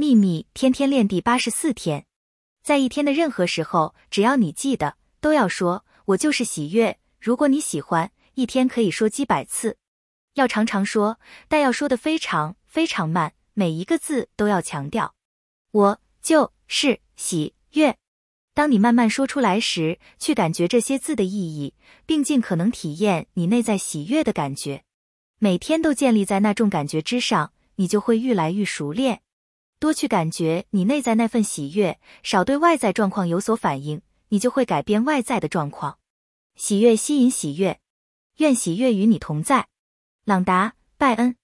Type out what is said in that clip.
秘密天天练第八十四天，在一天的任何时候，只要你记得，都要说“我就是喜悦”。如果你喜欢，一天可以说几百次，要常常说，但要说的非常非常慢，每一个字都要强调。我就是喜悦。当你慢慢说出来时，去感觉这些字的意义，并尽可能体验你内在喜悦的感觉。每天都建立在那种感觉之上，你就会愈来愈熟练。多去感觉你内在那份喜悦，少对外在状况有所反应，你就会改变外在的状况。喜悦吸引喜悦，愿喜悦与你同在。朗达·拜恩。